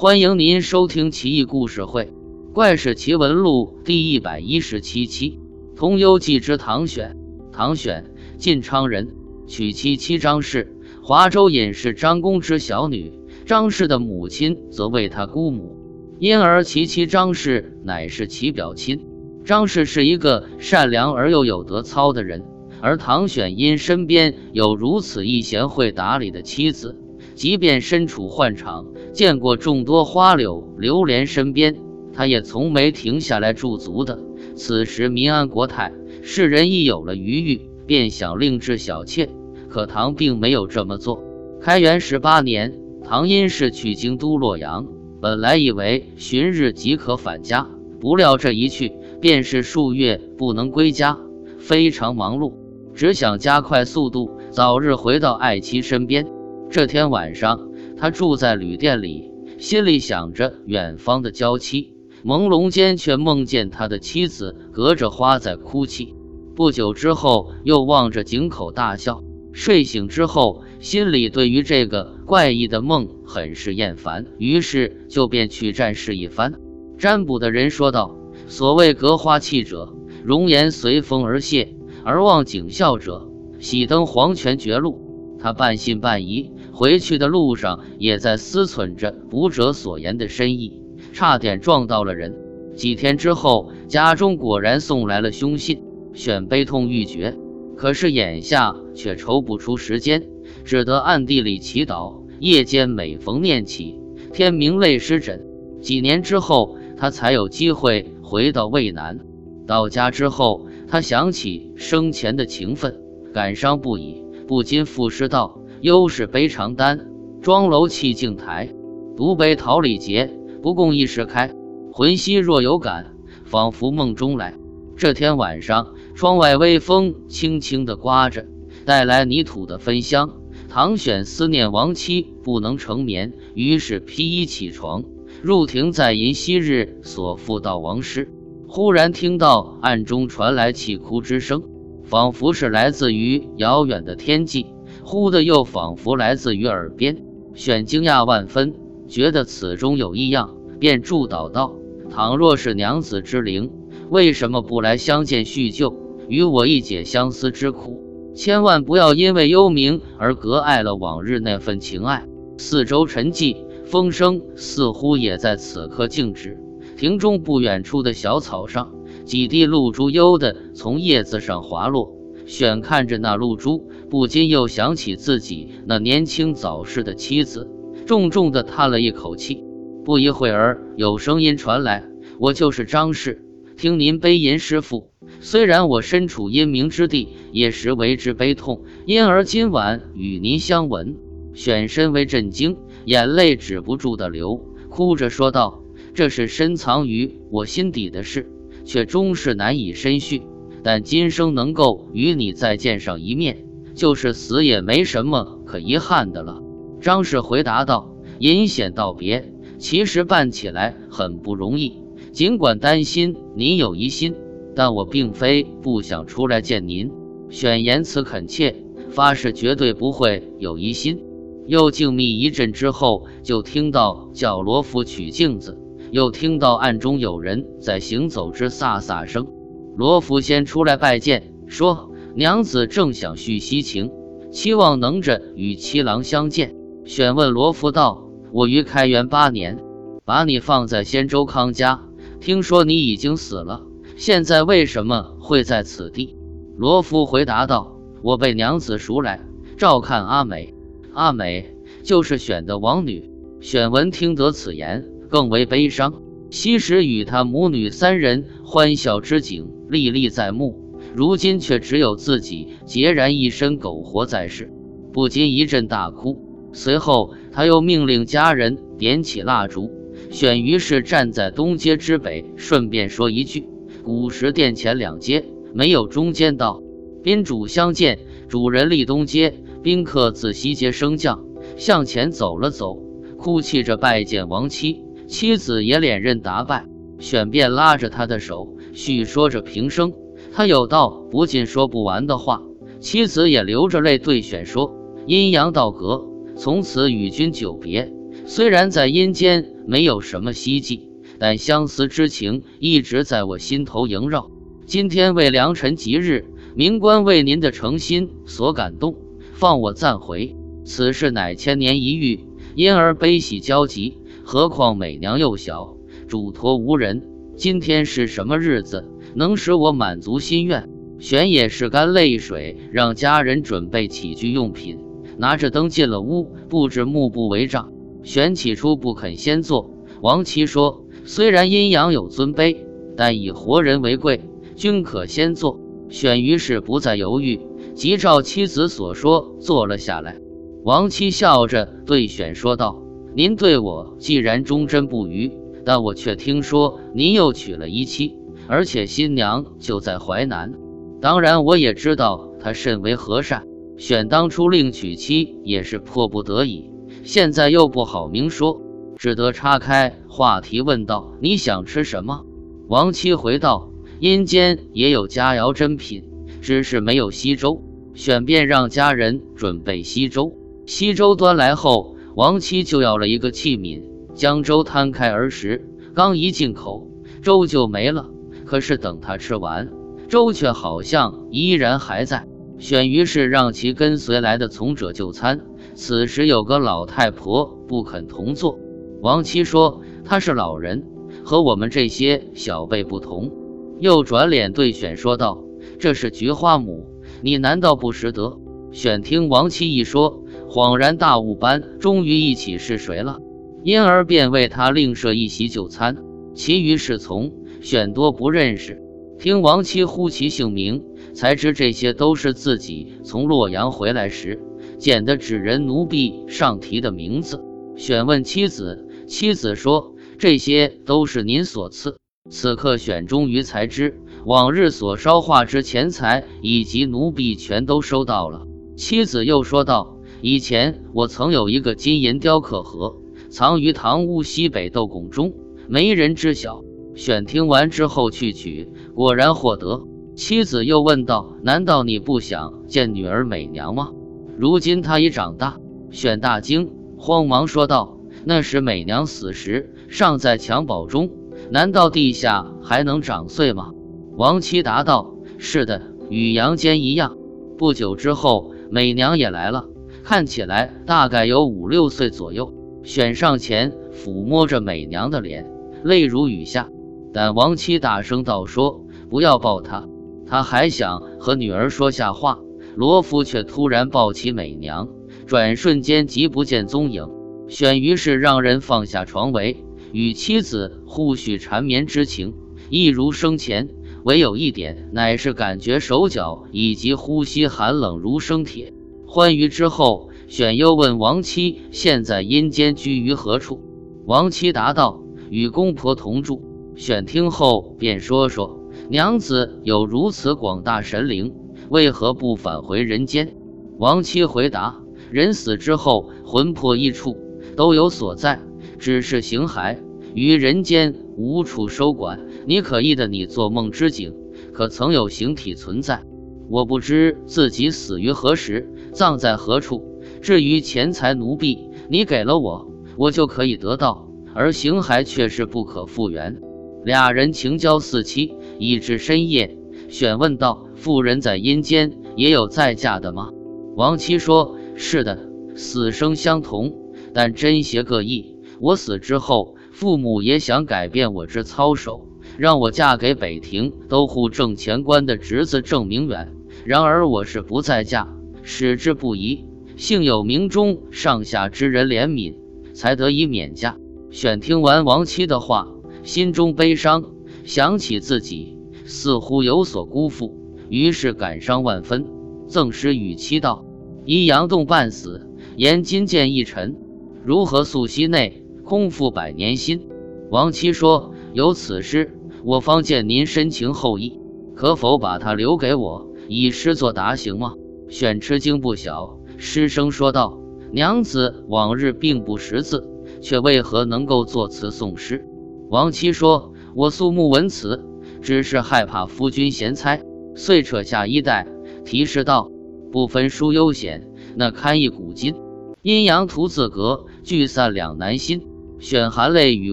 欢迎您收听《奇异故事会·怪事奇闻录》第一百一十七期《通幽记之唐选》。唐选，晋昌人，娶妻妻张氏，华州隐士张公之小女。张氏的母亲则为他姑母，因而其妻张氏乃是其表亲。张氏是一个善良而又有德操的人，而唐选因身边有如此一贤惠打理的妻子，即便身处宦场，见过众多花柳流连身边，他也从没停下来驻足的。此时民安国泰，世人一有了余裕，便想另置小妾，可唐并没有这么做。开元十八年。唐因是去京都洛阳，本来以为旬日即可返家，不料这一去便是数月不能归家，非常忙碌，只想加快速度，早日回到爱妻身边。这天晚上，他住在旅店里，心里想着远方的娇妻，朦胧间却梦见他的妻子隔着花在哭泣。不久之后，又望着井口大笑。睡醒之后，心里对于这个怪异的梦很是厌烦，于是就便去占视一番。占卜的人说道：“所谓隔花气者，容颜随风而谢；而望景笑者，喜登黄泉绝路。”他半信半疑，回去的路上也在思忖着卜者所言的深意，差点撞到了人。几天之后，家中果然送来了凶信，选悲痛欲绝。可是眼下却抽不出时间，只得暗地里祈祷，夜间每逢念起，天明泪湿枕。几年之后，他才有机会回到渭南。到家之后，他想起生前的情分，感伤不已，不禁赋诗道：“忧是悲长担，庄楼泣镜台。独悲桃李结，不共一时开。魂兮若有感，仿佛梦中来。”这天晚上。窗外微风轻轻地刮着，带来泥土的芬香。唐选思念亡妻，不能成眠，于是披衣起床，入庭再吟昔日所赋悼亡诗。忽然听到暗中传来泣哭之声，仿佛是来自于遥远的天际，忽的又仿佛来自于耳边。选惊讶万分，觉得此中有异样，便祝祷道：“倘若是娘子之灵，为什么不来相见叙旧？”与我一解相思之苦，千万不要因为幽冥而隔碍了往日那份情爱。四周沉寂，风声似乎也在此刻静止。庭中不远处的小草上，几滴露珠悠的从叶子上滑落。选看着那露珠，不禁又想起自己那年轻早逝的妻子，重重的叹了一口气。不一会儿，有声音传来：“我就是张氏，听您悲吟师父。”虽然我身处阴冥之地，也实为之悲痛，因而今晚与您相闻。选身为震惊，眼泪止不住的流，哭着说道：“这是深藏于我心底的事，却终是难以深叙。但今生能够与你再见上一面，就是死也没什么可遗憾的了。”张氏回答道：“阴险道别，其实办起来很不容易，尽管担心您有疑心。”但我并非不想出来见您，选言辞恳切，发誓绝对不会有疑心。又静谧一阵之后，就听到叫罗夫取镜子，又听到暗中有人在行走之飒飒声。罗夫先出来拜见，说：“娘子正想叙西情，期望能着与七郎相见。”选问罗夫道：“我于开元八年，把你放在仙州康家，听说你已经死了。”现在为什么会在此地？罗夫回答道：“我被娘子赎来照看阿美，阿美就是选的王女。”选文听得此言，更为悲伤。昔时与他母女三人欢笑之景历历在目，如今却只有自己孑然一身苟活在世，不禁一阵大哭。随后，他又命令家人点起蜡烛，选于是站在东街之北，顺便说一句。古时殿前两街没有中间道，宾主相见，主人立东街，宾客自西街升降，向前走了走，哭泣着拜见亡妻，妻子也连任答拜，选便拉着他的手，叙说着平生。他有道不尽说不完的话，妻子也流着泪对选说：阴阳道隔，从此与君久别，虽然在阴间没有什么希冀，但相思之情一直在我心头萦绕。今天为良辰吉日，明官为您的诚心所感动，放我暂回。此事乃千年一遇，因而悲喜交集。何况美娘幼小，嘱托无人。今天是什么日子，能使我满足心愿？玄也是干泪水，让家人准备起居用品，拿着灯进了屋，布置幕布为帐。玄起初不肯先坐，王七说：“虽然阴阳有尊卑，但以活人为贵，均可先坐。”选于是不再犹豫，即照妻子所说坐了下来。王七笑着对选说道：“您对我既然忠贞不渝，但我却听说您又娶了一妻，而且新娘就在淮南。当然，我也知道她甚为和善。选当初另娶妻也是迫不得已，现在又不好明说，只得岔开话题问道：‘你想吃什么？’王七回道。”阴间也有佳肴珍品，只是没有稀粥。选便让家人准备稀粥。稀粥端来后，王七就要了一个器皿，将粥摊开而食。刚一进口，粥就没了。可是等他吃完，粥却好像依然还在。选于是让其跟随来的从者就餐。此时有个老太婆不肯同坐。王七说：“她是老人，和我们这些小辈不同。”又转脸对选说道：“这是菊花母，你难道不识得？”选听王七一说，恍然大悟般，终于一起是谁了，因而便为他另设一席就餐。其余侍从选多不认识，听王妻呼其姓名，才知这些都是自己从洛阳回来时捡的纸人奴婢上题的名字。选问妻子，妻子说：“这些都是您所赐。”此刻选终于才知，往日所烧化之钱财以及奴婢全都收到了。妻子又说道：“以前我曾有一个金银雕刻盒，藏于堂屋西北斗拱中，没人知晓。”选听完之后去取，果然获得。妻子又问道：“难道你不想见女儿美娘吗？如今她已长大。”选大惊，慌忙说道：“那时美娘死时尚在襁褓中。”难道地下还能长穗吗？王七答道：“是的，与阳间一样。”不久之后，美娘也来了，看起来大概有五六岁左右。选上前抚摸着美娘的脸，泪如雨下。但王七大声道：“说不要抱她，他还想和女儿说下话。”罗夫却突然抱起美娘，转瞬间即不见踪影。选于是让人放下床围。与妻子互叙缠绵之情，一如生前，唯有一点，乃是感觉手脚以及呼吸寒冷如生铁。欢愉之后，选又问王妻：“现在阴间居于何处？”王妻答道：“与公婆同住。”选听后便说说：“娘子有如此广大神灵，为何不返回人间？”王妻回答：“人死之后，魂魄一处，都有所在。”只是形骸于人间无处收管，你可忆的你做梦之景，可曾有形体存在？我不知自己死于何时，葬在何处。至于钱财奴婢，你给了我，我就可以得到；而形骸却是不可复原。俩人情交似漆，已至深夜。选问道：“妇人在阴间也有再嫁的吗？”王七说：“是的，死生相同，但真邪各异。”我死之后，父母也想改变我之操守，让我嫁给北庭都护正前官的侄子郑明远。然而我是不再嫁，矢志不移，幸有明中上下之人怜悯，才得以免嫁。选听完王妻的话，心中悲伤，想起自己似乎有所辜负，于是感伤万分，赠诗与妻道：“一阳洞半死，言金剑一沉，如何溯溪内？”空负百年心，王七说：“有此诗，我方见您深情厚谊，可否把它留给我，以诗作答行吗？”选吃惊不小，失声说道：“娘子往日并不识字，却为何能够作词送诗？”王七说：“我素目闻词，只是害怕夫君闲猜，遂扯下衣带，提示道：‘不分书悠闲，那堪一古今。’阴阳图自隔，聚散两难心。选含泪与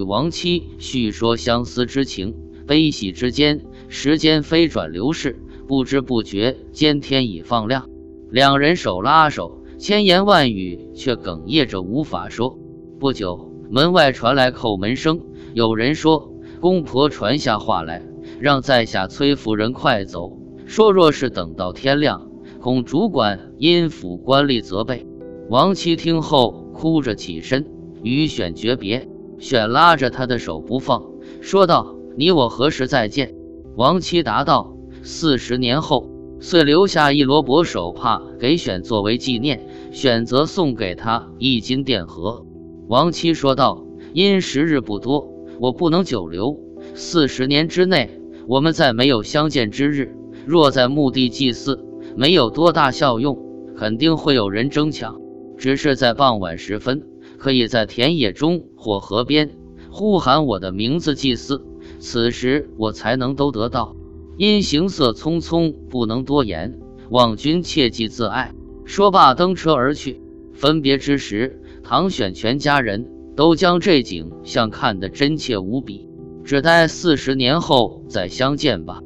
亡妻叙说相思之情，悲喜之间，时间飞转流逝，不知不觉间天已放亮。两人手拉手，千言万语却哽咽着无法说。不久，门外传来叩门声，有人说公婆传下话来，让在下崔夫人快走，说若是等到天亮，恐主管因府官吏责备。王妻听后哭着起身。与选诀别，选拉着他的手不放，说道：“你我何时再见？”王七答道：“四十年后。”遂留下一罗帛手帕给选作为纪念，选择送给他一金钿盒。王七说道：“因时日不多，我不能久留。四十年之内，我们再没有相见之日。若在墓地祭祀，没有多大效用，肯定会有人争抢。只是在傍晚时分。”可以在田野中或河边呼喊我的名字祭祀，此时我才能都得到。因行色匆匆，不能多言，望君切记自爱。说罢，登车而去。分别之时，唐选全家人都将这景象看得真切无比。只待四十年后再相见吧。